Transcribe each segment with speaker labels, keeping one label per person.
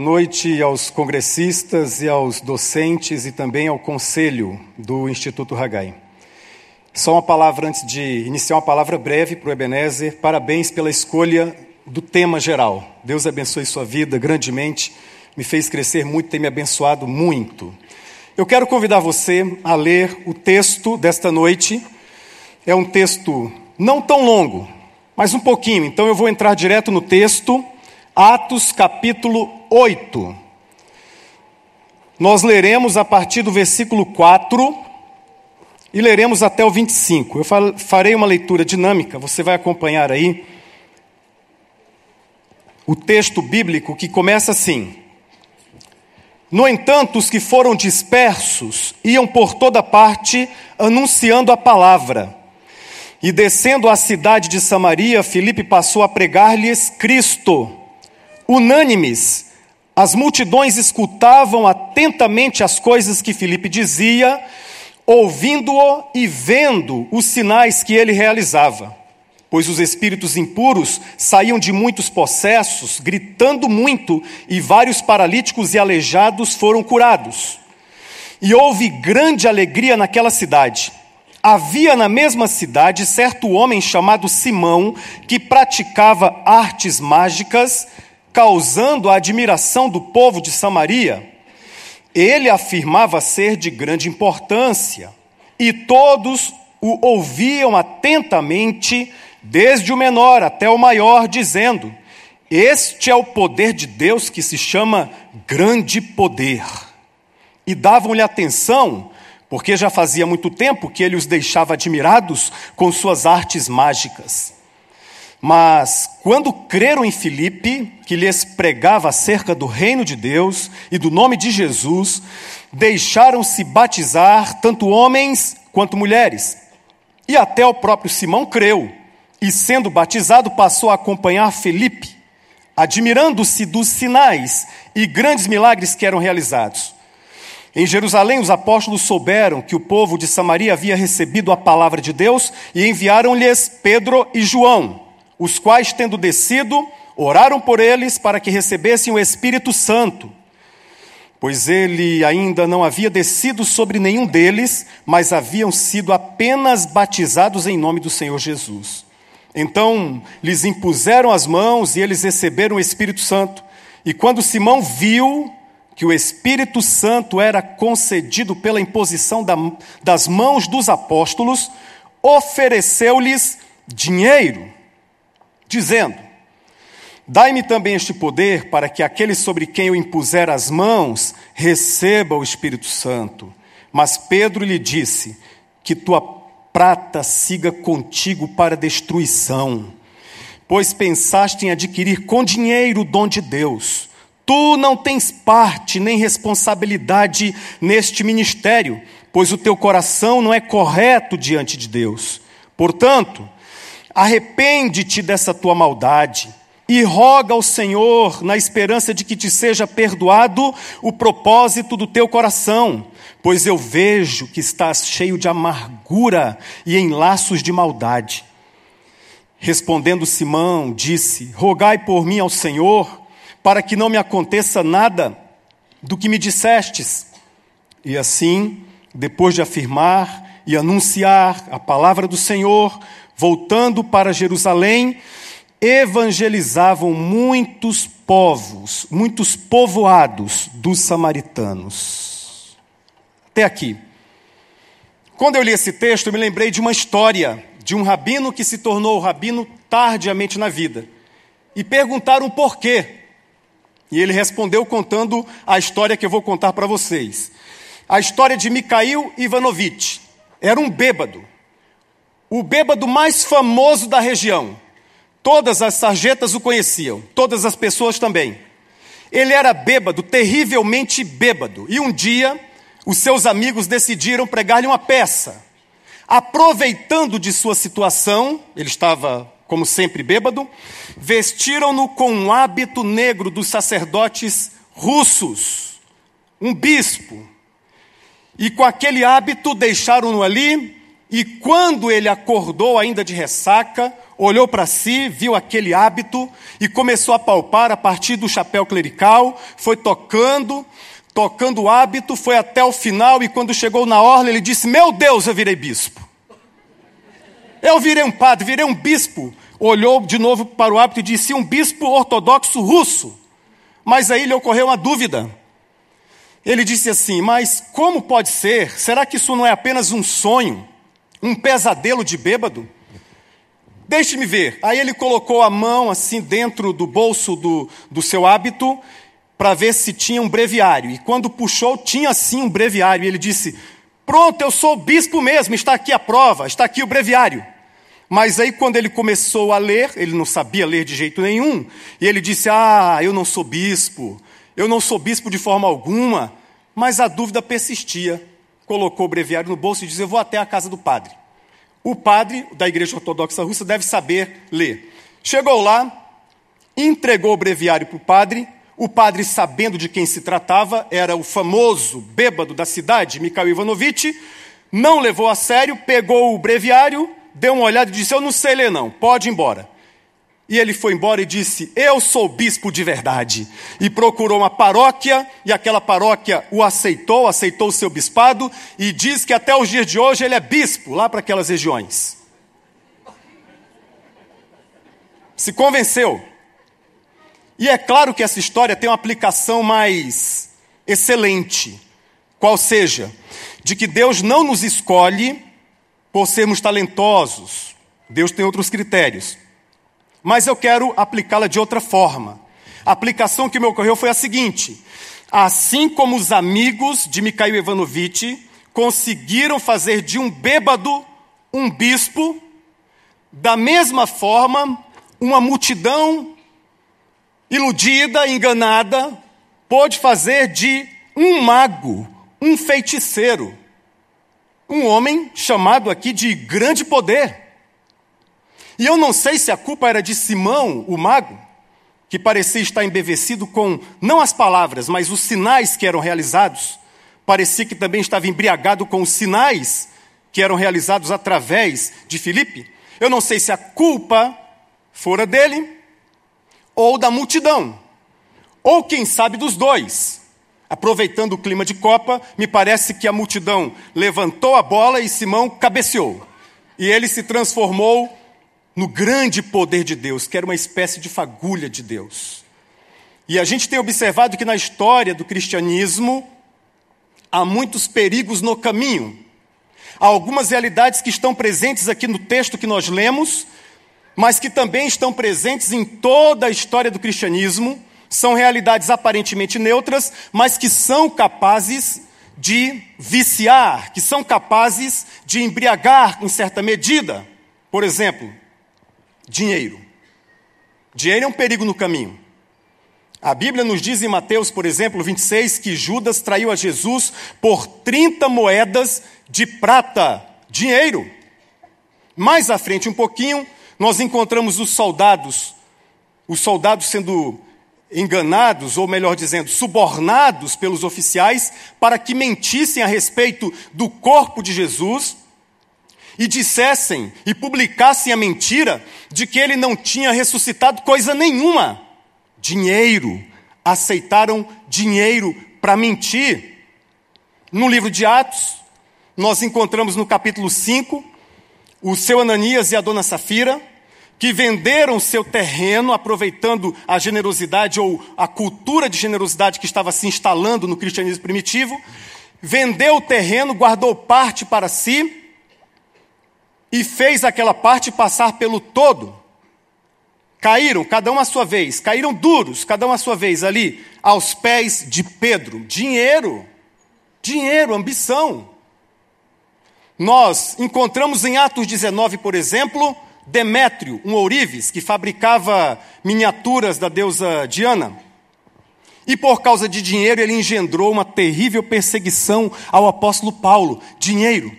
Speaker 1: Boa noite aos congressistas e aos docentes e também ao conselho do Instituto Hagai. Só uma palavra antes de iniciar, uma palavra breve para o Ebenezer. Parabéns pela escolha do tema geral. Deus abençoe sua vida grandemente, me fez crescer muito, tem me abençoado muito. Eu quero convidar você a ler o texto desta noite. É um texto não tão longo, mas um pouquinho. Então eu vou entrar direto no texto, Atos capítulo 8. Nós leremos a partir do versículo 4 e leremos até o 25. Eu farei uma leitura dinâmica, você vai acompanhar aí o texto bíblico que começa assim: No entanto, os que foram dispersos iam por toda parte anunciando a palavra. E descendo à cidade de Samaria, Filipe passou a pregar-lhes Cristo. Unânimes, as multidões escutavam atentamente as coisas que Filipe dizia, ouvindo-o e vendo os sinais que ele realizava. Pois os espíritos impuros saíam de muitos possessos, gritando muito, e vários paralíticos e aleijados foram curados. E houve grande alegria naquela cidade. Havia na mesma cidade certo homem chamado Simão, que praticava artes mágicas, causando a admiração do povo de Samaria. Ele afirmava ser de grande importância, e todos o ouviam atentamente, desde o menor até o maior, dizendo: Este é o poder de Deus que se chama grande poder. E davam-lhe atenção porque já fazia muito tempo que ele os deixava admirados com suas artes mágicas. Mas quando creram em Filipe, que lhes pregava acerca do reino de Deus e do nome de Jesus, deixaram-se batizar tanto homens quanto mulheres. E até o próprio Simão creu, e sendo batizado passou a acompanhar Felipe, admirando-se dos sinais e grandes milagres que eram realizados. Em Jerusalém, os apóstolos souberam que o povo de Samaria havia recebido a palavra de Deus e enviaram-lhes Pedro e João, os quais, tendo descido, oraram por eles para que recebessem o Espírito Santo, pois ele ainda não havia descido sobre nenhum deles, mas haviam sido apenas batizados em nome do Senhor Jesus. Então lhes impuseram as mãos e eles receberam o Espírito Santo. E quando Simão viu que o Espírito Santo era concedido pela imposição da, das mãos dos apóstolos, ofereceu-lhes dinheiro, dizendo: Dai-me também este poder para que aquele sobre quem eu impuser as mãos receba o Espírito Santo. Mas Pedro lhe disse: Que tua prata siga contigo para destruição, pois pensaste em adquirir com dinheiro o dom de Deus. Tu não tens parte nem responsabilidade neste ministério, pois o teu coração não é correto diante de Deus. Portanto, arrepende-te dessa tua maldade e roga ao Senhor, na esperança de que te seja perdoado o propósito do teu coração, pois eu vejo que estás cheio de amargura e em laços de maldade. Respondendo Simão, disse: Rogai por mim ao Senhor para que não me aconteça nada do que me dissestes. E assim, depois de afirmar e anunciar a palavra do Senhor, voltando para Jerusalém, evangelizavam muitos povos, muitos povoados dos samaritanos. Até aqui. Quando eu li esse texto, eu me lembrei de uma história de um rabino que se tornou rabino tardiamente na vida. E perguntaram por quê. E ele respondeu contando a história que eu vou contar para vocês. A história de Mikhail Ivanovich. Era um bêbado. O bêbado mais famoso da região. Todas as sarjetas o conheciam, todas as pessoas também. Ele era bêbado, terrivelmente bêbado. E um dia, os seus amigos decidiram pregar-lhe uma peça. Aproveitando de sua situação, ele estava como sempre bêbado, vestiram-no com um hábito negro dos sacerdotes russos, um bispo. E com aquele hábito deixaram-no ali E quando ele acordou, ainda de ressaca, olhou para si, viu aquele hábito e começou a palpar a partir do chapéu clerical, foi tocando, tocando o hábito, foi até o final e quando chegou na orla, ele disse: Meu Deus, eu virei bispo. Eu virei um padre, virei um bispo. Olhou de novo para o hábito e disse: Um bispo ortodoxo russo. Mas aí lhe ocorreu uma dúvida. Ele disse assim: Mas como pode ser? Será que isso não é apenas um sonho? Um pesadelo de bêbado? Deixe-me ver. Aí ele colocou a mão assim dentro do bolso do, do seu hábito para ver se tinha um breviário. E quando puxou, tinha sim um breviário. E ele disse: Pronto, eu sou bispo mesmo, está aqui a prova, está aqui o breviário. Mas aí, quando ele começou a ler, ele não sabia ler de jeito nenhum, e ele disse: Ah, eu não sou bispo, eu não sou bispo de forma alguma. Mas a dúvida persistia. Colocou o breviário no bolso e disse: Eu vou até a casa do padre. O padre da Igreja Ortodoxa Russa deve saber ler. Chegou lá, entregou o breviário para o padre. O padre, sabendo de quem se tratava, era o famoso bêbado da cidade, Mikhail Ivanovitch, não levou a sério, pegou o breviário deu uma olhada e disse: Eu não sei ler, não, pode ir embora. E ele foi embora e disse: Eu sou bispo de verdade. E procurou uma paróquia, e aquela paróquia o aceitou, aceitou o seu bispado, e diz que até os dias de hoje ele é bispo lá para aquelas regiões. Se convenceu. E é claro que essa história tem uma aplicação mais excelente, qual seja, de que Deus não nos escolhe por sermos talentosos. Deus tem outros critérios. Mas eu quero aplicá-la de outra forma. A aplicação que me ocorreu foi a seguinte: assim como os amigos de Mikhail Ivanovitch conseguiram fazer de um bêbado um bispo, da mesma forma, uma multidão iludida, enganada, pôde fazer de um mago, um feiticeiro, um homem chamado aqui de grande poder. E eu não sei se a culpa era de Simão, o mago, que parecia estar embevecido com não as palavras, mas os sinais que eram realizados. Parecia que também estava embriagado com os sinais que eram realizados através de Filipe. Eu não sei se a culpa fora dele ou da multidão, ou quem sabe dos dois. Aproveitando o clima de Copa, me parece que a multidão levantou a bola e Simão cabeceou. E ele se transformou no grande poder de Deus, que era uma espécie de fagulha de Deus. E a gente tem observado que na história do cristianismo há muitos perigos no caminho. Há algumas realidades que estão presentes aqui no texto que nós lemos, mas que também estão presentes em toda a história do cristianismo são realidades aparentemente neutras, mas que são capazes de viciar, que são capazes de embriagar em certa medida. Por exemplo, dinheiro. Dinheiro é um perigo no caminho. A Bíblia nos diz em Mateus, por exemplo, 26, que Judas traiu a Jesus por 30 moedas de prata, dinheiro. Mais à frente um pouquinho, nós encontramos os soldados, os soldados sendo enganados, ou melhor dizendo, subornados pelos oficiais para que mentissem a respeito do corpo de Jesus e dissessem e publicassem a mentira de que ele não tinha ressuscitado coisa nenhuma. Dinheiro. Aceitaram dinheiro para mentir. No livro de Atos, nós encontramos no capítulo 5 o seu Ananias e a dona Safira que venderam seu terreno aproveitando a generosidade ou a cultura de generosidade que estava se instalando no cristianismo primitivo, vendeu o terreno, guardou parte para si e fez aquela parte passar pelo todo. Caíram, cada um à sua vez, caíram duros, cada um à sua vez, ali, aos pés de Pedro. Dinheiro, dinheiro, ambição. Nós encontramos em Atos 19, por exemplo, Demétrio, um ourives, que fabricava miniaturas da deusa Diana. E por causa de dinheiro, ele engendrou uma terrível perseguição ao apóstolo Paulo. Dinheiro.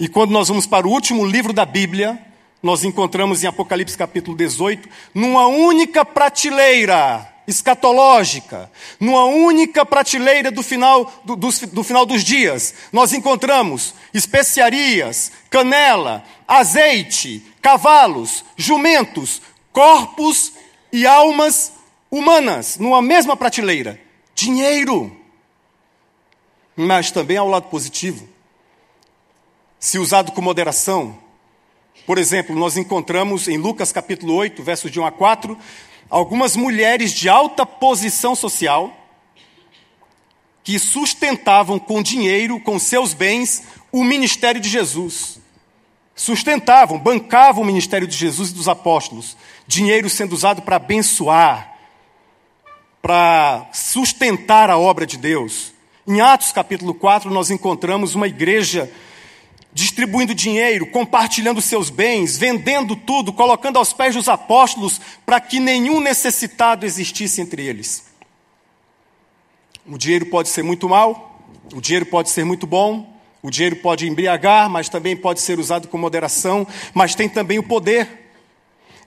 Speaker 1: E quando nós vamos para o último livro da Bíblia, nós encontramos em Apocalipse capítulo 18, numa única prateleira, escatológica, numa única prateleira do final, do, do, do, final dos dias, nós encontramos especiarias, canela, azeite, cavalos, jumentos, corpos e almas humanas, numa mesma prateleira. Dinheiro. Mas também há o lado positivo. Se usado com moderação, por exemplo, nós encontramos em Lucas capítulo 8, versos de 1 a 4, algumas mulheres de alta posição social que sustentavam com dinheiro, com seus bens, o ministério de Jesus. Sustentavam, bancavam o ministério de Jesus e dos apóstolos. Dinheiro sendo usado para abençoar, para sustentar a obra de Deus. Em Atos capítulo 4, nós encontramos uma igreja distribuindo dinheiro, compartilhando seus bens, vendendo tudo, colocando aos pés dos apóstolos para que nenhum necessitado existisse entre eles. O dinheiro pode ser muito mal, o dinheiro pode ser muito bom, o dinheiro pode embriagar, mas também pode ser usado com moderação, mas tem também o poder.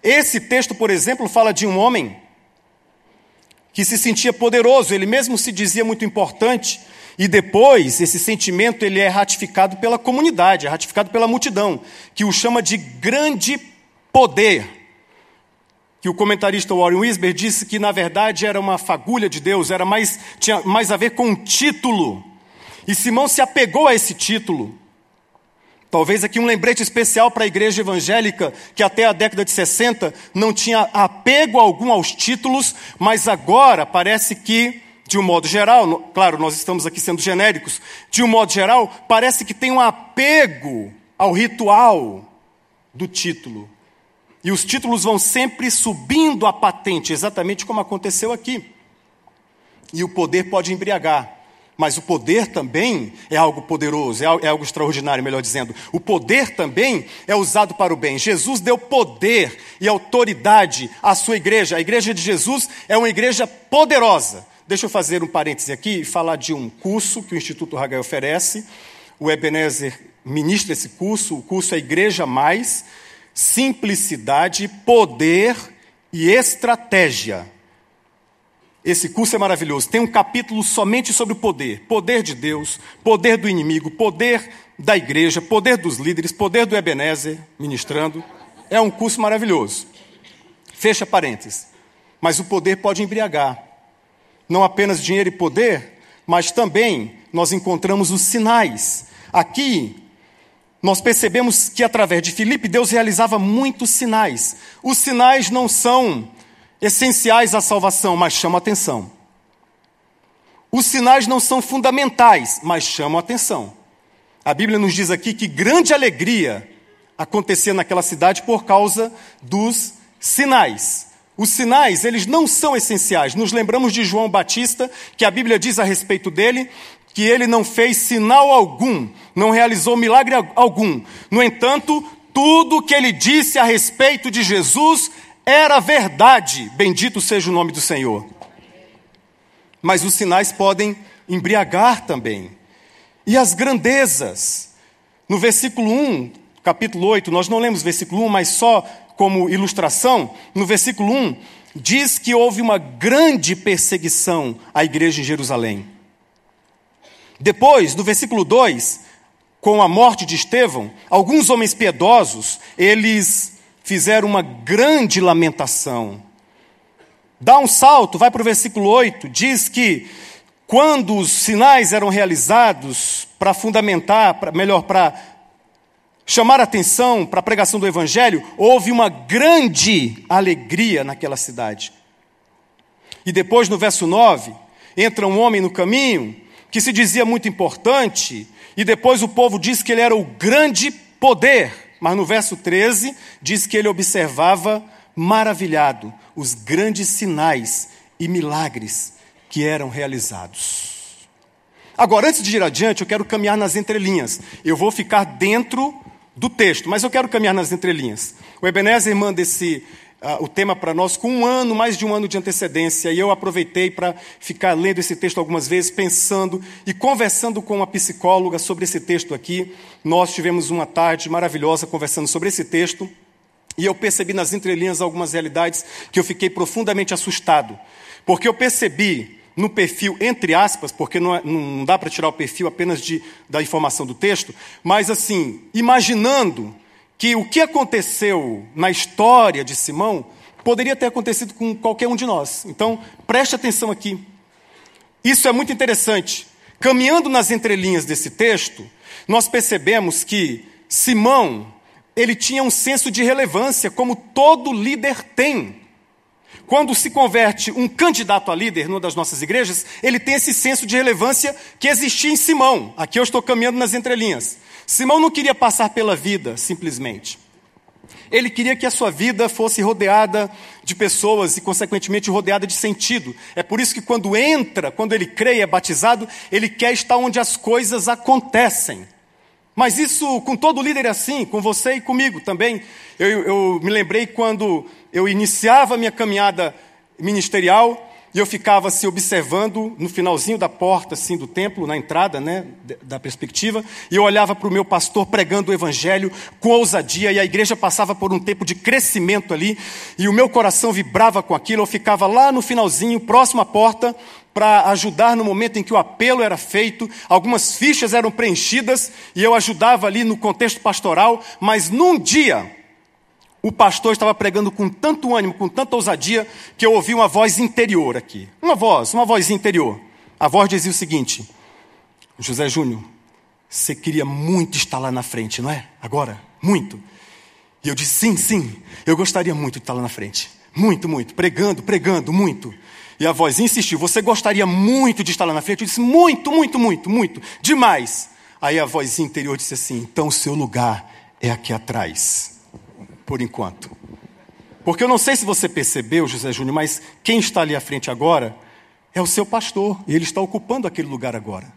Speaker 1: Esse texto, por exemplo, fala de um homem que se sentia poderoso, ele mesmo se dizia muito importante, e depois, esse sentimento ele é ratificado pela comunidade, é ratificado pela multidão, que o chama de grande poder. Que o comentarista Warren Wisber disse que, na verdade, era uma fagulha de Deus, era mais, tinha mais a ver com um título. E Simão se apegou a esse título. Talvez aqui um lembrete especial para a igreja evangélica, que até a década de 60 não tinha apego algum aos títulos, mas agora parece que de um modo geral, claro, nós estamos aqui sendo genéricos, de um modo geral, parece que tem um apego ao ritual do título. E os títulos vão sempre subindo a patente, exatamente como aconteceu aqui. E o poder pode embriagar. Mas o poder também é algo poderoso, é, é algo extraordinário, melhor dizendo. O poder também é usado para o bem. Jesus deu poder e autoridade à sua igreja. A igreja de Jesus é uma igreja poderosa. Deixa eu fazer um parêntese aqui e falar de um curso que o Instituto Hagai oferece. O Ebenezer ministra esse curso. O curso é Igreja Mais, Simplicidade, Poder e Estratégia. Esse curso é maravilhoso. Tem um capítulo somente sobre o poder: poder de Deus, poder do inimigo, poder da igreja, poder dos líderes, poder do Ebenezer ministrando. É um curso maravilhoso. Fecha parênteses. Mas o poder pode embriagar não apenas dinheiro e poder, mas também nós encontramos os sinais. Aqui, nós percebemos que através de Filipe, Deus realizava muitos sinais. Os sinais não são essenciais à salvação, mas chamam atenção. Os sinais não são fundamentais, mas chamam atenção. A Bíblia nos diz aqui que grande alegria acontecia naquela cidade por causa dos sinais. Os sinais, eles não são essenciais. Nos lembramos de João Batista, que a Bíblia diz a respeito dele que ele não fez sinal algum, não realizou milagre algum. No entanto, tudo que ele disse a respeito de Jesus era verdade. Bendito seja o nome do Senhor. Mas os sinais podem embriagar também. E as grandezas. No versículo 1, capítulo 8, nós não lemos versículo 1, mas só como ilustração, no versículo 1, diz que houve uma grande perseguição à igreja em Jerusalém. Depois, no versículo 2, com a morte de Estevão, alguns homens piedosos, eles fizeram uma grande lamentação. Dá um salto, vai para o versículo 8, diz que quando os sinais eram realizados para fundamentar, pra, melhor, para chamar atenção para a pregação do Evangelho, houve uma grande alegria naquela cidade. E depois, no verso 9, entra um homem no caminho que se dizia muito importante, e depois o povo diz que ele era o grande poder. Mas no verso 13, diz que ele observava maravilhado os grandes sinais e milagres que eram realizados. Agora, antes de ir adiante, eu quero caminhar nas entrelinhas. Eu vou ficar dentro do texto, mas eu quero caminhar nas entrelinhas. O Ebenezer manda esse, uh, o tema para nós com um ano, mais de um ano de antecedência, e eu aproveitei para ficar lendo esse texto algumas vezes, pensando e conversando com uma psicóloga sobre esse texto aqui. Nós tivemos uma tarde maravilhosa conversando sobre esse texto. E eu percebi nas entrelinhas algumas realidades que eu fiquei profundamente assustado. Porque eu percebi no perfil, entre aspas, porque não, é, não dá para tirar o perfil apenas de, da informação do texto, mas assim, imaginando que o que aconteceu na história de Simão poderia ter acontecido com qualquer um de nós. Então, preste atenção aqui. Isso é muito interessante. Caminhando nas entrelinhas desse texto, nós percebemos que Simão, ele tinha um senso de relevância, como todo líder tem. Quando se converte um candidato a líder numa das nossas igrejas, ele tem esse senso de relevância que existia em Simão. Aqui eu estou caminhando nas entrelinhas. Simão não queria passar pela vida simplesmente. Ele queria que a sua vida fosse rodeada de pessoas e, consequentemente, rodeada de sentido. É por isso que, quando entra, quando ele crê e é batizado, ele quer estar onde as coisas acontecem. Mas isso com todo líder é assim, com você e comigo também. Eu, eu me lembrei quando eu iniciava a minha caminhada ministerial e eu ficava se assim, observando no finalzinho da porta assim do templo, na entrada, né, da perspectiva, e eu olhava para o meu pastor pregando o evangelho com ousadia e a igreja passava por um tempo de crescimento ali, e o meu coração vibrava com aquilo, eu ficava lá no finalzinho, próximo à porta, para ajudar no momento em que o apelo era feito, algumas fichas eram preenchidas e eu ajudava ali no contexto pastoral, mas num dia o pastor estava pregando com tanto ânimo, com tanta ousadia, que eu ouvi uma voz interior aqui. Uma voz, uma voz interior. A voz dizia o seguinte: José Júnior, você queria muito estar lá na frente, não é? Agora? Muito. E eu disse: sim, sim, eu gostaria muito de estar lá na frente. Muito, muito. Pregando, pregando, muito. E a voz insistiu: Você gostaria muito de estar lá na frente? Eu disse: Muito, muito, muito, muito. Demais. Aí a voz interior disse assim: Então o seu lugar é aqui atrás por enquanto. Porque eu não sei se você percebeu, José Júnior, mas quem está ali à frente agora é o seu pastor, e ele está ocupando aquele lugar agora.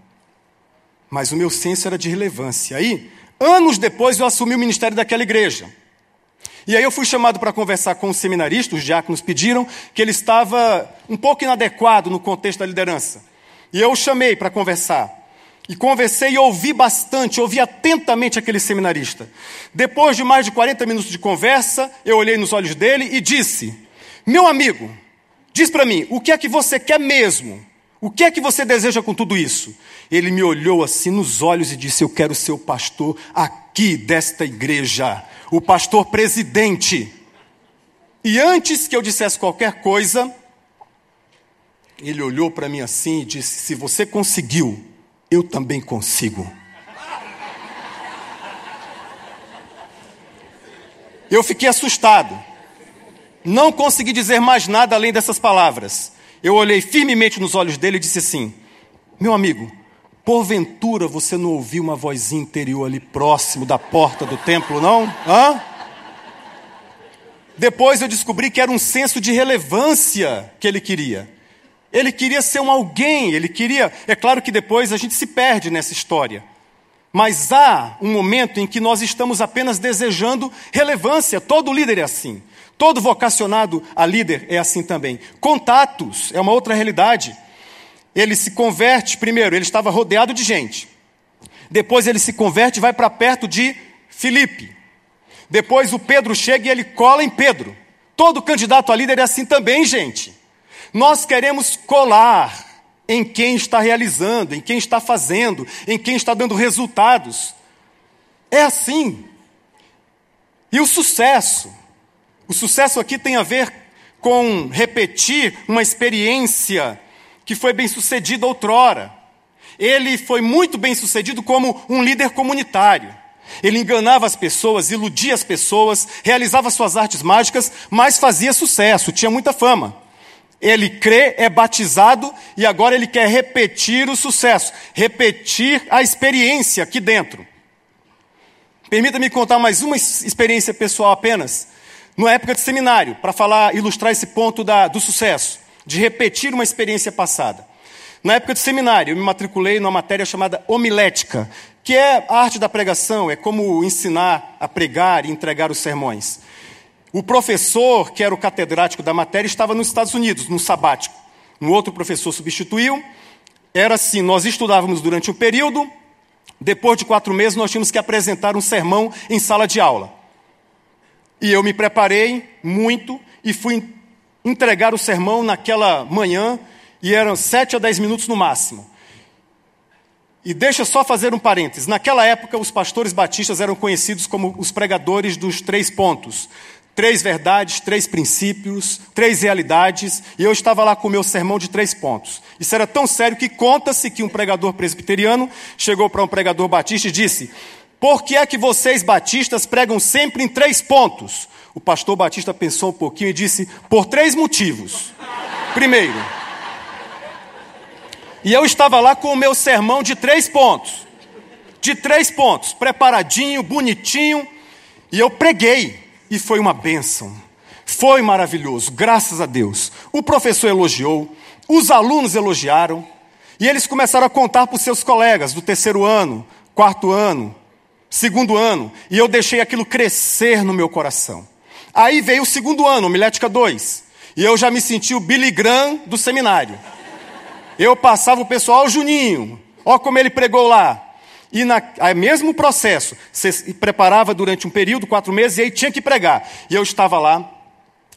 Speaker 1: Mas o meu senso era de relevância. Aí, anos depois, eu assumi o ministério daquela igreja. E aí eu fui chamado para conversar com o seminarista, os diáconos pediram que ele estava um pouco inadequado no contexto da liderança. E eu o chamei para conversar. E conversei e ouvi bastante, ouvi atentamente aquele seminarista. Depois de mais de 40 minutos de conversa, eu olhei nos olhos dele e disse: Meu amigo, diz para mim, o que é que você quer mesmo? O que é que você deseja com tudo isso? Ele me olhou assim nos olhos e disse: Eu quero ser o pastor aqui desta igreja, o pastor presidente. E antes que eu dissesse qualquer coisa, ele olhou para mim assim e disse: Se você conseguiu, eu também consigo. Eu fiquei assustado. Não consegui dizer mais nada além dessas palavras. Eu olhei firmemente nos olhos dele e disse assim: Meu amigo, porventura você não ouviu uma vozinha interior ali próximo da porta do templo, não? Hã? Depois eu descobri que era um senso de relevância que ele queria. Ele queria ser um alguém, ele queria. É claro que depois a gente se perde nessa história. Mas há um momento em que nós estamos apenas desejando relevância. Todo líder é assim. Todo vocacionado a líder é assim também. Contatos é uma outra realidade. Ele se converte, primeiro, ele estava rodeado de gente. Depois ele se converte e vai para perto de Filipe. Depois o Pedro chega e ele cola em Pedro. Todo candidato a líder é assim também, gente. Nós queremos colar em quem está realizando, em quem está fazendo, em quem está dando resultados. É assim. E o sucesso? O sucesso aqui tem a ver com repetir uma experiência que foi bem sucedida outrora. Ele foi muito bem sucedido como um líder comunitário. Ele enganava as pessoas, iludia as pessoas, realizava suas artes mágicas, mas fazia sucesso, tinha muita fama. Ele crê, é batizado e agora ele quer repetir o sucesso, repetir a experiência aqui dentro. Permita-me contar mais uma experiência pessoal apenas, na época de seminário, para falar, ilustrar esse ponto da, do sucesso, de repetir uma experiência passada. Na época de seminário, eu me matriculei numa matéria chamada homilética, que é a arte da pregação, é como ensinar a pregar e entregar os sermões. O professor, que era o catedrático da matéria, estava nos Estados Unidos, no sabático. Um outro professor substituiu. Era assim: nós estudávamos durante um período, depois de quatro meses, nós tínhamos que apresentar um sermão em sala de aula. E eu me preparei muito e fui entregar o sermão naquela manhã, e eram sete a dez minutos no máximo. E deixa só fazer um parênteses. Naquela época, os pastores batistas eram conhecidos como os pregadores dos três pontos. Três verdades, três princípios, três realidades, e eu estava lá com o meu sermão de três pontos. Isso era tão sério que conta-se que um pregador presbiteriano chegou para um pregador batista e disse: Por que é que vocês batistas pregam sempre em três pontos? O pastor batista pensou um pouquinho e disse: Por três motivos. Primeiro, e eu estava lá com o meu sermão de três pontos. De três pontos, preparadinho, bonitinho. E eu preguei. E foi uma bênção. Foi maravilhoso, graças a Deus. O professor elogiou, os alunos elogiaram. E eles começaram a contar para os seus colegas do terceiro ano, quarto ano, segundo ano. E eu deixei aquilo crescer no meu coração. Aí veio o segundo ano, homilética 2. E eu já me senti o Billy Graham do seminário. Eu passava o pessoal, Juninho, ó como ele pregou lá. E na, aí, mesmo processo, você preparava durante um período, quatro meses, e aí tinha que pregar. E eu estava lá,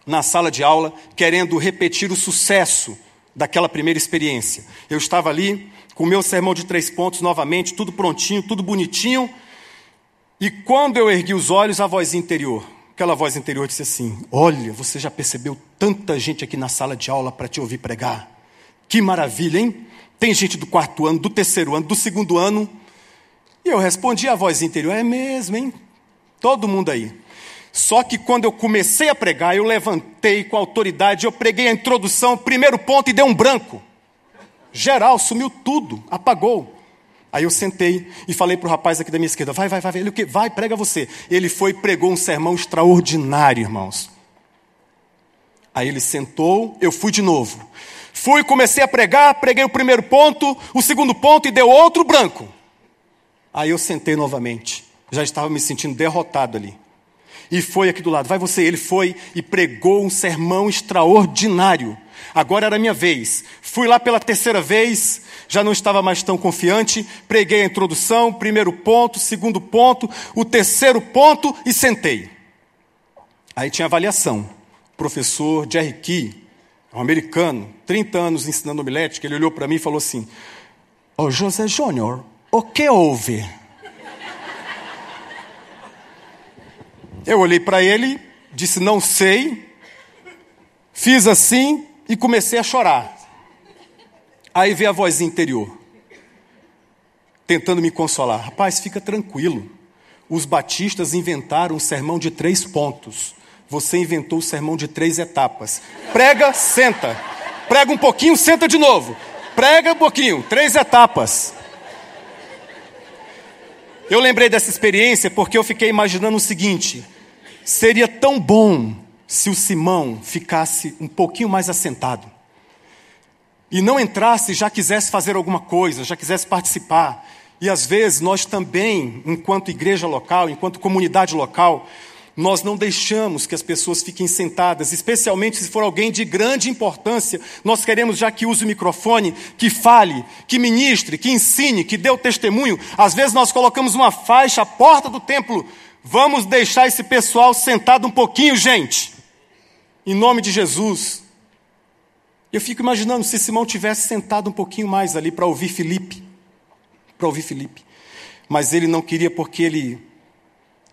Speaker 1: na sala de aula, querendo repetir o sucesso daquela primeira experiência. Eu estava ali, com o meu sermão de três pontos novamente, tudo prontinho, tudo bonitinho. E quando eu ergui os olhos, a voz interior, aquela voz interior disse assim: Olha, você já percebeu tanta gente aqui na sala de aula para te ouvir pregar? Que maravilha, hein? Tem gente do quarto ano, do terceiro ano, do segundo ano. E eu respondi a voz interior: É mesmo, hein? Todo mundo aí. Só que quando eu comecei a pregar, eu levantei com autoridade, eu preguei a introdução, primeiro ponto e deu um branco. Geral, sumiu tudo, apagou. Aí eu sentei e falei para o rapaz aqui da minha esquerda: vai, vai, vai, ele o quê? Vai, prega você. Ele foi e pregou um sermão extraordinário, irmãos. Aí ele sentou, eu fui de novo. Fui, comecei a pregar, preguei o primeiro ponto, o segundo ponto e deu outro branco. Aí eu sentei novamente. Já estava me sentindo derrotado ali. E foi aqui do lado, vai você. Ele foi e pregou um sermão extraordinário. Agora era minha vez. Fui lá pela terceira vez, já não estava mais tão confiante. Preguei a introdução, primeiro ponto, segundo ponto, o terceiro ponto e sentei. Aí tinha avaliação. O professor Jerry Key, um americano, 30 anos ensinando homilética, ele olhou para mim e falou assim: Ô oh, José Júnior, o que houve? Eu olhei para ele, disse: Não sei, fiz assim e comecei a chorar. Aí veio a voz interior, tentando me consolar: Rapaz, fica tranquilo. Os batistas inventaram um sermão de três pontos. Você inventou o sermão de três etapas. Prega, senta. Prega um pouquinho, senta de novo. Prega um pouquinho, três etapas. Eu lembrei dessa experiência porque eu fiquei imaginando o seguinte: seria tão bom se o Simão ficasse um pouquinho mais assentado e não entrasse já quisesse fazer alguma coisa, já quisesse participar. E às vezes nós também, enquanto igreja local, enquanto comunidade local, nós não deixamos que as pessoas fiquem sentadas, especialmente se for alguém de grande importância. Nós queremos já que use o microfone, que fale, que ministre, que ensine, que dê o testemunho. Às vezes nós colocamos uma faixa à porta do templo. Vamos deixar esse pessoal sentado um pouquinho, gente. Em nome de Jesus. Eu fico imaginando se Simão tivesse sentado um pouquinho mais ali para ouvir Felipe. Para ouvir Felipe. Mas ele não queria porque ele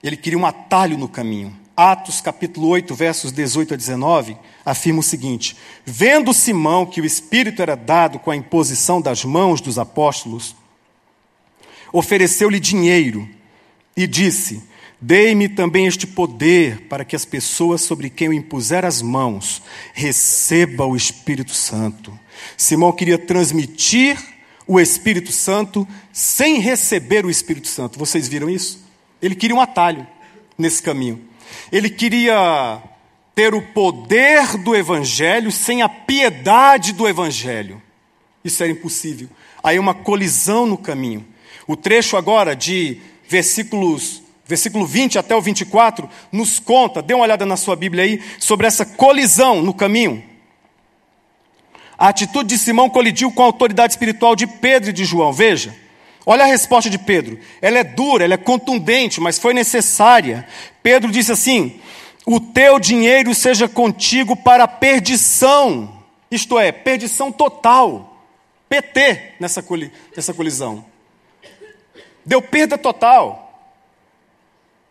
Speaker 1: ele queria um atalho no caminho. Atos capítulo 8, versos 18 a 19, afirma o seguinte: Vendo Simão que o Espírito era dado com a imposição das mãos dos apóstolos, ofereceu-lhe dinheiro e disse: Dei-me também este poder para que as pessoas sobre quem eu impuser as mãos recebam o Espírito Santo. Simão queria transmitir o Espírito Santo sem receber o Espírito Santo. Vocês viram isso? Ele queria um atalho nesse caminho. Ele queria ter o poder do Evangelho sem a piedade do Evangelho. Isso era impossível. Aí uma colisão no caminho. O trecho agora de versículos, versículo 20 até o 24 nos conta, dê uma olhada na sua Bíblia aí, sobre essa colisão no caminho. A atitude de Simão colidiu com a autoridade espiritual de Pedro e de João. Veja. Olha a resposta de Pedro. Ela é dura, ela é contundente, mas foi necessária. Pedro disse assim: o teu dinheiro seja contigo para perdição, isto é, perdição total. PT nessa, nessa colisão. Deu perda total.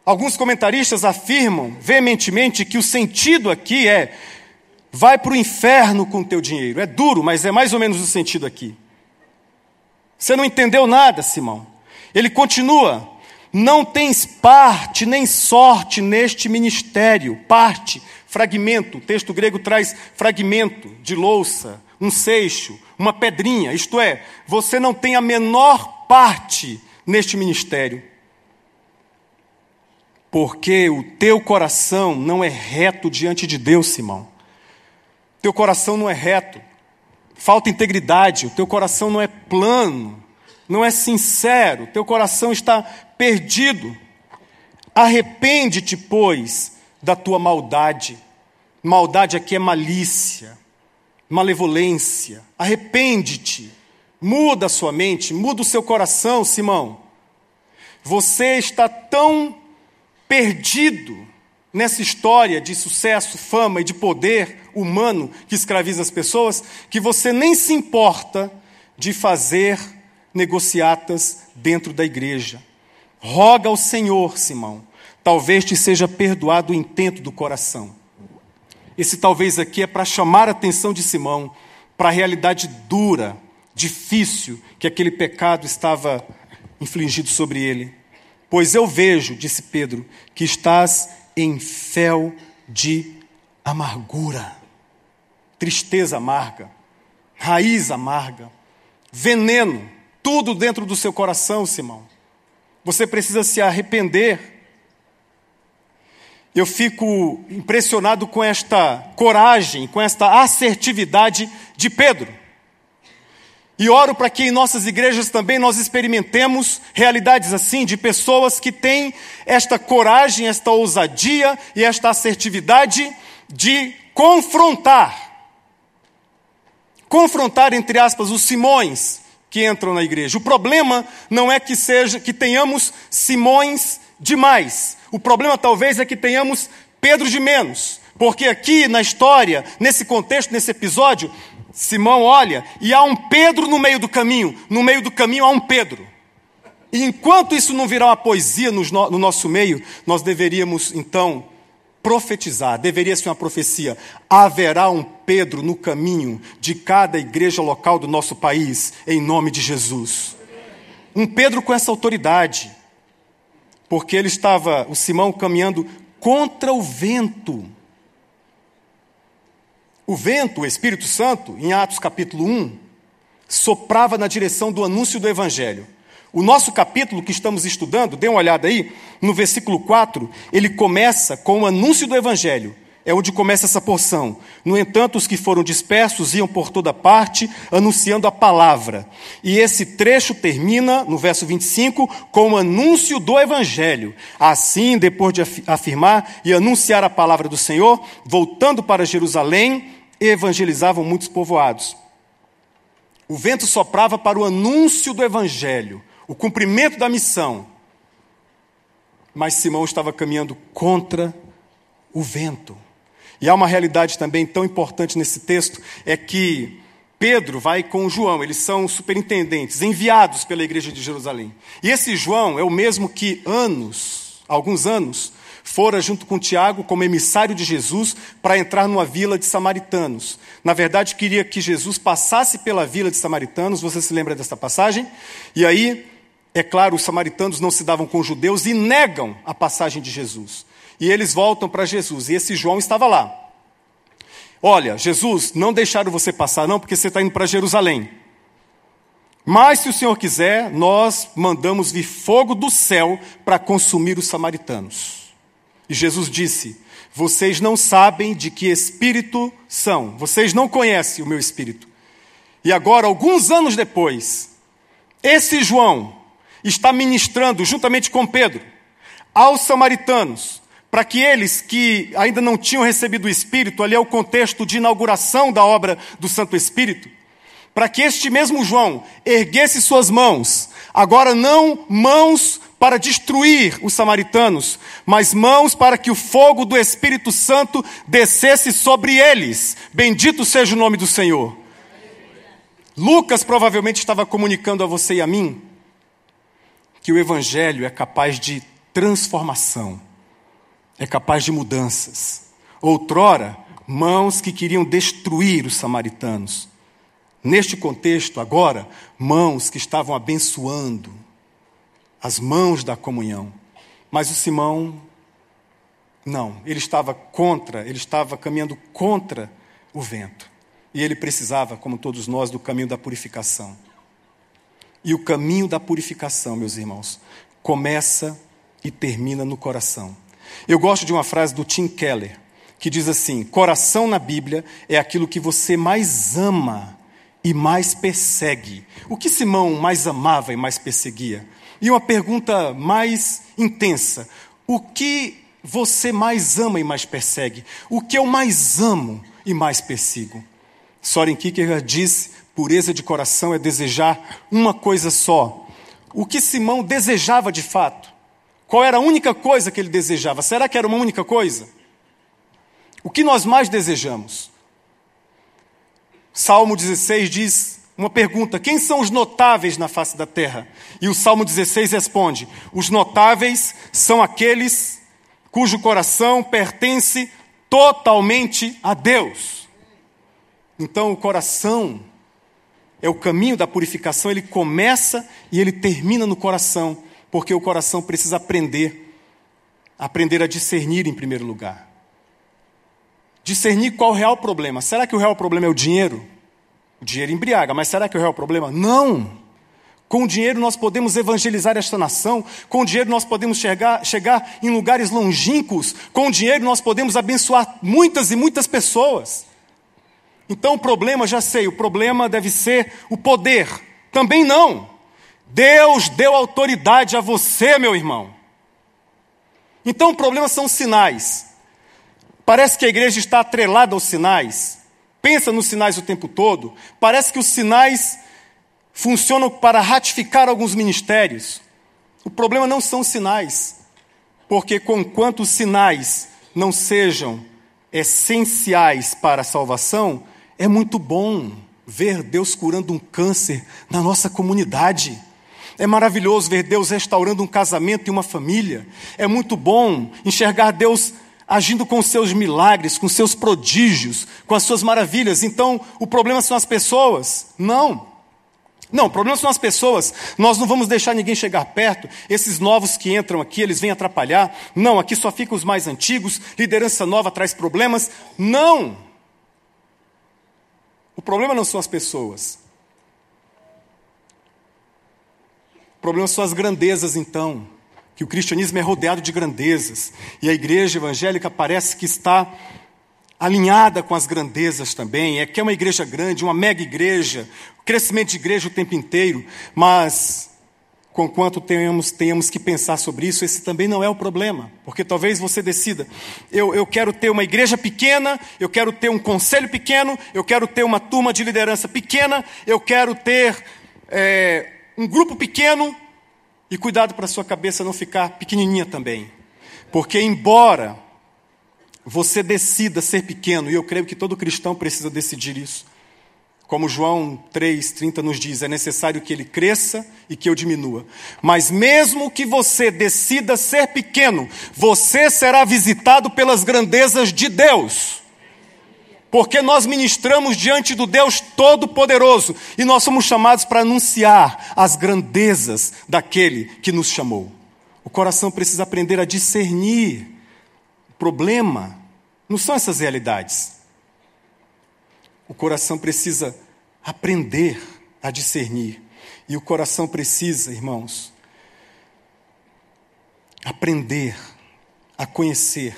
Speaker 1: Alguns comentaristas afirmam veementemente que o sentido aqui é: vai para o inferno com o teu dinheiro. É duro, mas é mais ou menos o sentido aqui. Você não entendeu nada, Simão. Ele continua: não tens parte nem sorte neste ministério. Parte, fragmento. O texto grego traz fragmento de louça, um seixo, uma pedrinha. Isto é, você não tem a menor parte neste ministério porque o teu coração não é reto diante de Deus, Simão. Teu coração não é reto, falta integridade, o teu coração não é plano, não é sincero, teu coração está perdido. Arrepende-te, pois, da tua maldade. Maldade aqui é malícia, malevolência. Arrepende-te, muda a sua mente, muda o seu coração, Simão. Você está tão perdido nessa história de sucesso, fama e de poder humano que escraviza as pessoas, que você nem se importa de fazer negociatas dentro da igreja. Roga ao Senhor, Simão, talvez te seja perdoado o intento do coração. Esse talvez aqui é para chamar a atenção de Simão para a realidade dura, difícil que aquele pecado estava infligido sobre ele. Pois eu vejo, disse Pedro, que estás em fel de amargura, tristeza amarga, raiz amarga, veneno, tudo dentro do seu coração, Simão. Você precisa se arrepender. Eu fico impressionado com esta coragem, com esta assertividade de Pedro. E oro para que em nossas igrejas também nós experimentemos realidades assim, de pessoas que têm esta coragem, esta ousadia e esta assertividade de confrontar. Confrontar, entre aspas, os Simões que entram na igreja. O problema não é que seja que tenhamos Simões demais. O problema talvez é que tenhamos Pedro de menos. Porque aqui na história, nesse contexto, nesse episódio, Simão olha e há um Pedro no meio do caminho. No meio do caminho há um Pedro. E enquanto isso não virar uma poesia no, no nosso meio, nós deveríamos então profetizar, deveria ser uma profecia. Haverá um Pedro no caminho de cada igreja local do nosso país, em nome de Jesus. Um Pedro com essa autoridade, porque ele estava, o Simão, caminhando contra o vento. O vento, o Espírito Santo, em Atos capítulo 1, soprava na direção do anúncio do Evangelho. O nosso capítulo que estamos estudando, dê uma olhada aí, no versículo 4, ele começa com o anúncio do Evangelho. É onde começa essa porção. No entanto, os que foram dispersos iam por toda parte, anunciando a palavra. E esse trecho termina, no verso 25, com o anúncio do Evangelho. Assim, depois de afirmar e anunciar a palavra do Senhor, voltando para Jerusalém, evangelizavam muitos povoados. O vento soprava para o anúncio do evangelho, o cumprimento da missão. Mas Simão estava caminhando contra o vento. E há uma realidade também tão importante nesse texto, é que Pedro vai com João, eles são superintendentes, enviados pela igreja de Jerusalém. E esse João é o mesmo que anos, alguns anos, fora junto com Tiago como emissário de Jesus para entrar numa vila de samaritanos. Na verdade, queria que Jesus passasse pela vila de samaritanos, você se lembra dessa passagem? E aí, é claro, os samaritanos não se davam com os judeus e negam a passagem de Jesus. E eles voltam para Jesus, e esse João estava lá. Olha, Jesus, não deixaram você passar, não, porque você está indo para Jerusalém. Mas, se o Senhor quiser, nós mandamos vir fogo do céu para consumir os samaritanos. E Jesus disse: Vocês não sabem de que espírito são, vocês não conhecem o meu espírito. E agora, alguns anos depois, esse João está ministrando, juntamente com Pedro, aos samaritanos, para que eles que ainda não tinham recebido o Espírito, ali é o contexto de inauguração da obra do Santo Espírito, para que este mesmo João erguesse suas mãos, agora não mãos para destruir os samaritanos, mas mãos para que o fogo do Espírito Santo descesse sobre eles. Bendito seja o nome do Senhor. Lucas provavelmente estava comunicando a você e a mim que o Evangelho é capaz de transformação, é capaz de mudanças. Outrora, mãos que queriam destruir os samaritanos. Neste contexto, agora, mãos que estavam abençoando, as mãos da comunhão. Mas o Simão, não, ele estava contra, ele estava caminhando contra o vento. E ele precisava, como todos nós, do caminho da purificação. E o caminho da purificação, meus irmãos, começa e termina no coração. Eu gosto de uma frase do Tim Keller, que diz assim: coração na Bíblia é aquilo que você mais ama e mais persegue. O que Simão mais amava e mais perseguia? E uma pergunta mais intensa: o que você mais ama e mais persegue? O que eu mais amo e mais persigo? Soren Kierkegaard disse: pureza de coração é desejar uma coisa só. O que Simão desejava de fato? Qual era a única coisa que ele desejava? Será que era uma única coisa? O que nós mais desejamos? Salmo 16 diz uma pergunta: quem são os notáveis na face da terra? E o Salmo 16 responde: os notáveis são aqueles cujo coração pertence totalmente a Deus. Então, o coração é o caminho da purificação, ele começa e ele termina no coração, porque o coração precisa aprender, aprender a discernir em primeiro lugar discernir qual o real problema. Será que o real problema é o dinheiro? O dinheiro embriaga, mas será que o real problema? Não! Com o dinheiro nós podemos evangelizar esta nação, com o dinheiro nós podemos chegar, chegar em lugares longínquos, com o dinheiro nós podemos abençoar muitas e muitas pessoas. Então o problema, já sei, o problema deve ser o poder. Também não. Deus deu autoridade a você, meu irmão. Então o problema são sinais. Parece que a igreja está atrelada aos sinais, pensa nos sinais o tempo todo. Parece que os sinais funcionam para ratificar alguns ministérios. O problema não são sinais, porque conquanto os sinais não sejam essenciais para a salvação, é muito bom ver Deus curando um câncer na nossa comunidade. É maravilhoso ver Deus restaurando um casamento e uma família. É muito bom enxergar Deus agindo com seus milagres, com seus prodígios, com as suas maravilhas. Então, o problema são as pessoas? Não. Não, o problema são as pessoas. Nós não vamos deixar ninguém chegar perto. Esses novos que entram aqui, eles vêm atrapalhar. Não, aqui só ficam os mais antigos. Liderança nova traz problemas. Não. O problema não são as pessoas. O problema são as grandezas, então que o cristianismo é rodeado de grandezas e a igreja evangélica parece que está alinhada com as grandezas também. É que é uma igreja grande, uma mega igreja, crescimento de igreja o tempo inteiro, mas conquanto tenhamos, tenhamos que pensar sobre isso, esse também não é o problema, porque talvez você decida: eu, eu quero ter uma igreja pequena, eu quero ter um conselho pequeno, eu quero ter uma turma de liderança pequena, eu quero ter é, um grupo pequeno, e cuidado para sua cabeça não ficar pequenininha também. Porque, embora você decida ser pequeno, e eu creio que todo cristão precisa decidir isso, como João 3,30 nos diz, é necessário que ele cresça e que eu diminua. Mas mesmo que você decida ser pequeno, você será visitado pelas grandezas de Deus porque nós ministramos diante do Deus Todo-Poderoso e nós somos chamados para anunciar as grandezas daquele que nos chamou. O coração precisa aprender a discernir. O problema não são essas realidades. O coração precisa aprender a discernir. E o coração precisa, irmãos, aprender a conhecer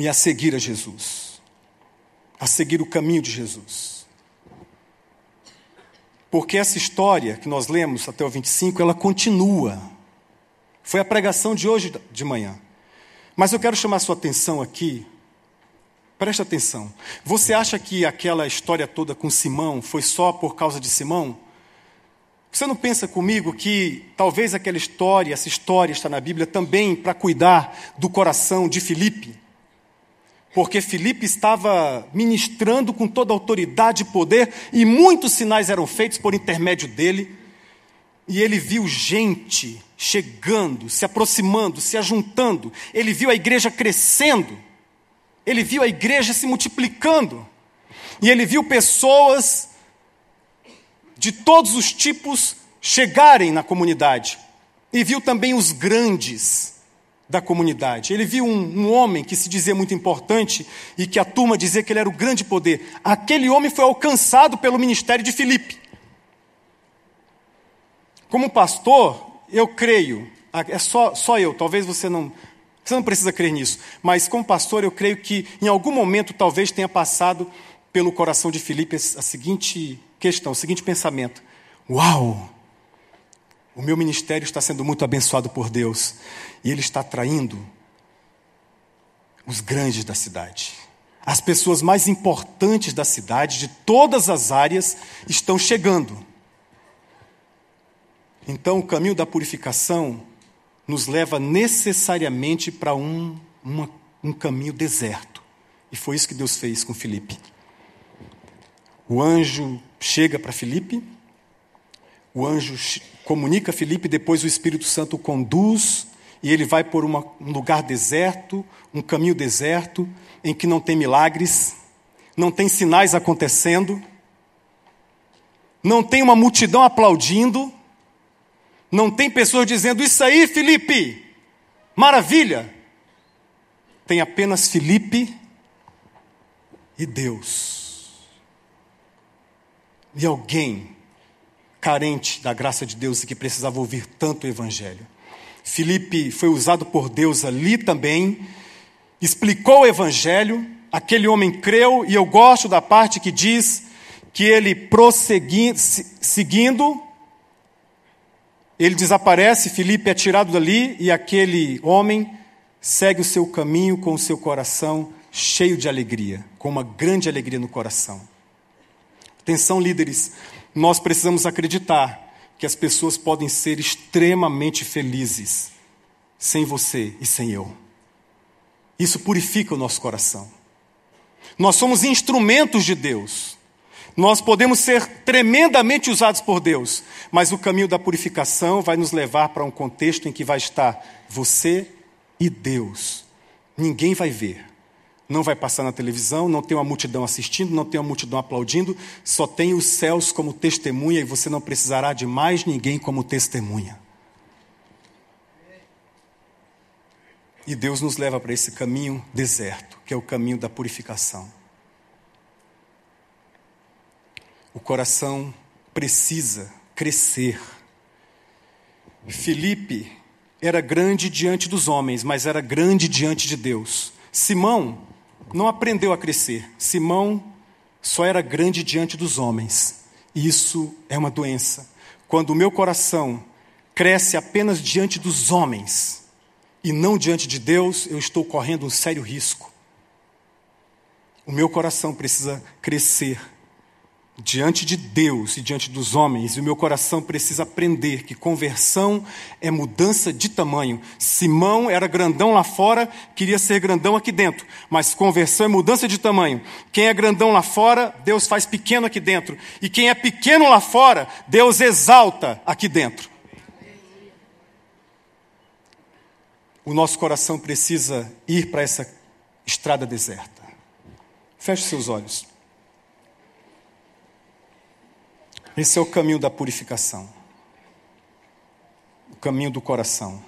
Speaker 1: e a seguir a Jesus a seguir o caminho de Jesus. Porque essa história que nós lemos até o 25, ela continua. Foi a pregação de hoje de manhã. Mas eu quero chamar sua atenção aqui. Preste atenção. Você acha que aquela história toda com Simão foi só por causa de Simão? Você não pensa comigo que talvez aquela história, essa história está na Bíblia também para cuidar do coração de Filipe? Porque Filipe estava ministrando com toda autoridade e poder, e muitos sinais eram feitos por intermédio dele, e ele viu gente chegando, se aproximando, se ajuntando, ele viu a igreja crescendo, ele viu a igreja se multiplicando, e ele viu pessoas de todos os tipos chegarem na comunidade. E viu também os grandes da comunidade. Ele viu um, um, homem que se dizia muito importante e que a turma dizia que ele era o grande poder. Aquele homem foi alcançado pelo ministério de Filipe. Como pastor, eu creio, é só, só eu, talvez você não, você não precisa crer nisso, mas como pastor eu creio que em algum momento talvez tenha passado pelo coração de Filipe a seguinte questão, o seguinte pensamento: Uau! O meu ministério está sendo muito abençoado por Deus e ele está atraindo os grandes da cidade. As pessoas mais importantes da cidade, de todas as áreas, estão chegando. Então, o caminho da purificação nos leva necessariamente para um, um caminho deserto. E foi isso que Deus fez com Filipe. O anjo chega para Filipe, o anjo comunica a depois o Espírito Santo o conduz e ele vai por uma, um lugar deserto, um caminho deserto, em que não tem milagres, não tem sinais acontecendo, não tem uma multidão aplaudindo, não tem pessoas dizendo: Isso aí, Felipe, maravilha. Tem apenas Felipe e Deus e alguém carente da graça de Deus e que precisava ouvir tanto o Evangelho. Filipe foi usado por Deus ali também, explicou o Evangelho, aquele homem creu, e eu gosto da parte que diz que ele prosseguindo, seguindo, ele desaparece, Filipe é tirado dali, e aquele homem segue o seu caminho com o seu coração cheio de alegria, com uma grande alegria no coração. Atenção, líderes, nós precisamos acreditar que as pessoas podem ser extremamente felizes sem você e sem eu. Isso purifica o nosso coração. Nós somos instrumentos de Deus. Nós podemos ser tremendamente usados por Deus, mas o caminho da purificação vai nos levar para um contexto em que vai estar você e Deus. Ninguém vai ver, não vai passar na televisão, não tem uma multidão assistindo, não tem uma multidão aplaudindo, só tem os céus como testemunha e você não precisará de mais ninguém como testemunha. E Deus nos leva para esse caminho deserto, que é o caminho da purificação. O coração precisa crescer. Filipe era grande diante dos homens, mas era grande diante de Deus. Simão não aprendeu a crescer. Simão só era grande diante dos homens. Isso é uma doença. Quando o meu coração cresce apenas diante dos homens e não diante de Deus, eu estou correndo um sério risco. O meu coração precisa crescer diante de Deus e diante dos homens, e o meu coração precisa aprender que conversão é mudança de tamanho. Simão era grandão lá fora, queria ser grandão aqui dentro, mas conversão é mudança de tamanho. Quem é grandão lá fora, Deus faz pequeno aqui dentro, e quem é pequeno lá fora, Deus exalta aqui dentro. O nosso coração precisa ir para essa estrada deserta. Feche seus olhos. Esse é o caminho da purificação. O caminho do coração.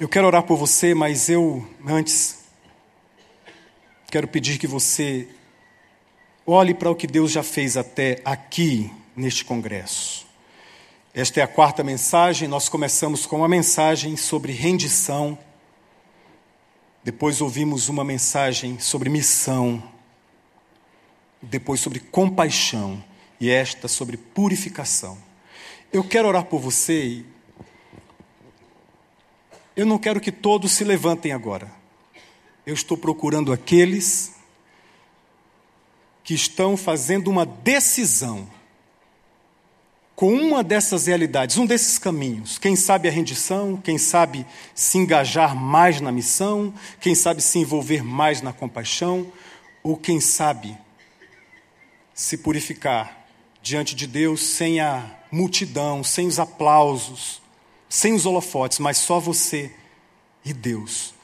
Speaker 1: Eu quero orar por você, mas eu, antes, quero pedir que você olhe para o que Deus já fez até aqui, neste congresso. Esta é a quarta mensagem. Nós começamos com uma mensagem sobre rendição. Depois ouvimos uma mensagem sobre missão depois sobre compaixão e esta sobre purificação. Eu quero orar por você e eu não quero que todos se levantem agora. Eu estou procurando aqueles que estão fazendo uma decisão com uma dessas realidades, um desses caminhos. Quem sabe a rendição, quem sabe se engajar mais na missão, quem sabe se envolver mais na compaixão, ou quem sabe se purificar diante de Deus sem a multidão, sem os aplausos, sem os holofotes, mas só você e Deus.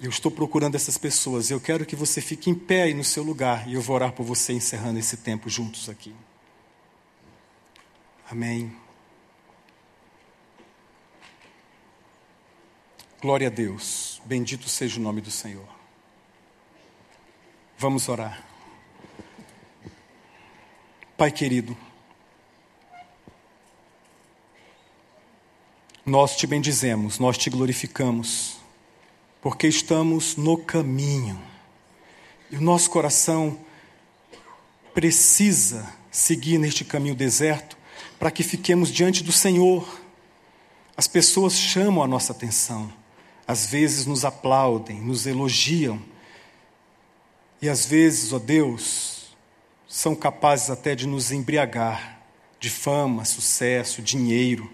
Speaker 1: Eu estou procurando essas pessoas. Eu quero que você fique em pé aí no seu lugar e eu vou orar por você encerrando esse tempo juntos aqui. Amém. Glória a Deus. Bendito seja o nome do Senhor. Vamos orar. Pai querido, nós te bendizemos, nós te glorificamos, porque estamos no caminho. E o nosso coração precisa seguir neste caminho deserto para que fiquemos diante do Senhor. As pessoas chamam a nossa atenção, às vezes nos aplaudem, nos elogiam, e às vezes, ó Deus, são capazes até de nos embriagar de fama, sucesso, dinheiro.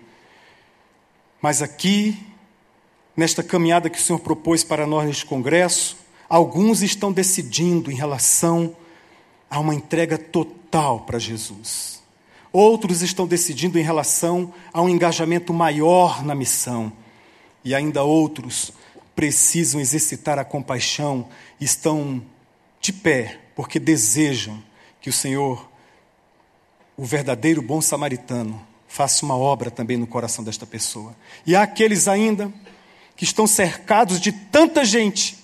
Speaker 1: Mas aqui, nesta caminhada que o Senhor propôs para nós neste congresso, alguns estão decidindo em relação a uma entrega total para Jesus. Outros estão decidindo em relação a um engajamento maior na missão. E ainda outros precisam exercitar a compaixão, estão de pé, porque desejam que o Senhor, o verdadeiro bom samaritano, faça uma obra também no coração desta pessoa. E há aqueles ainda que estão cercados de tanta gente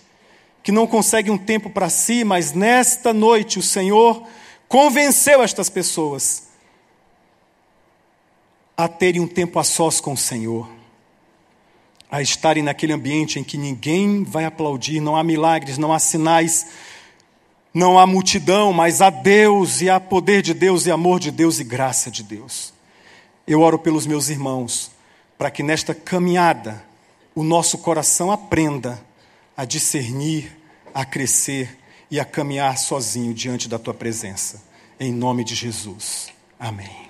Speaker 1: que não conseguem um tempo para si, mas nesta noite o Senhor convenceu estas pessoas a terem um tempo a sós com o Senhor, a estarem naquele ambiente em que ninguém vai aplaudir, não há milagres, não há sinais, não há multidão, mas há Deus e há poder de Deus e amor de Deus e graça de Deus. Eu oro pelos meus irmãos, para que nesta caminhada o nosso coração aprenda a discernir, a crescer e a caminhar sozinho diante da tua presença. Em nome de Jesus. Amém.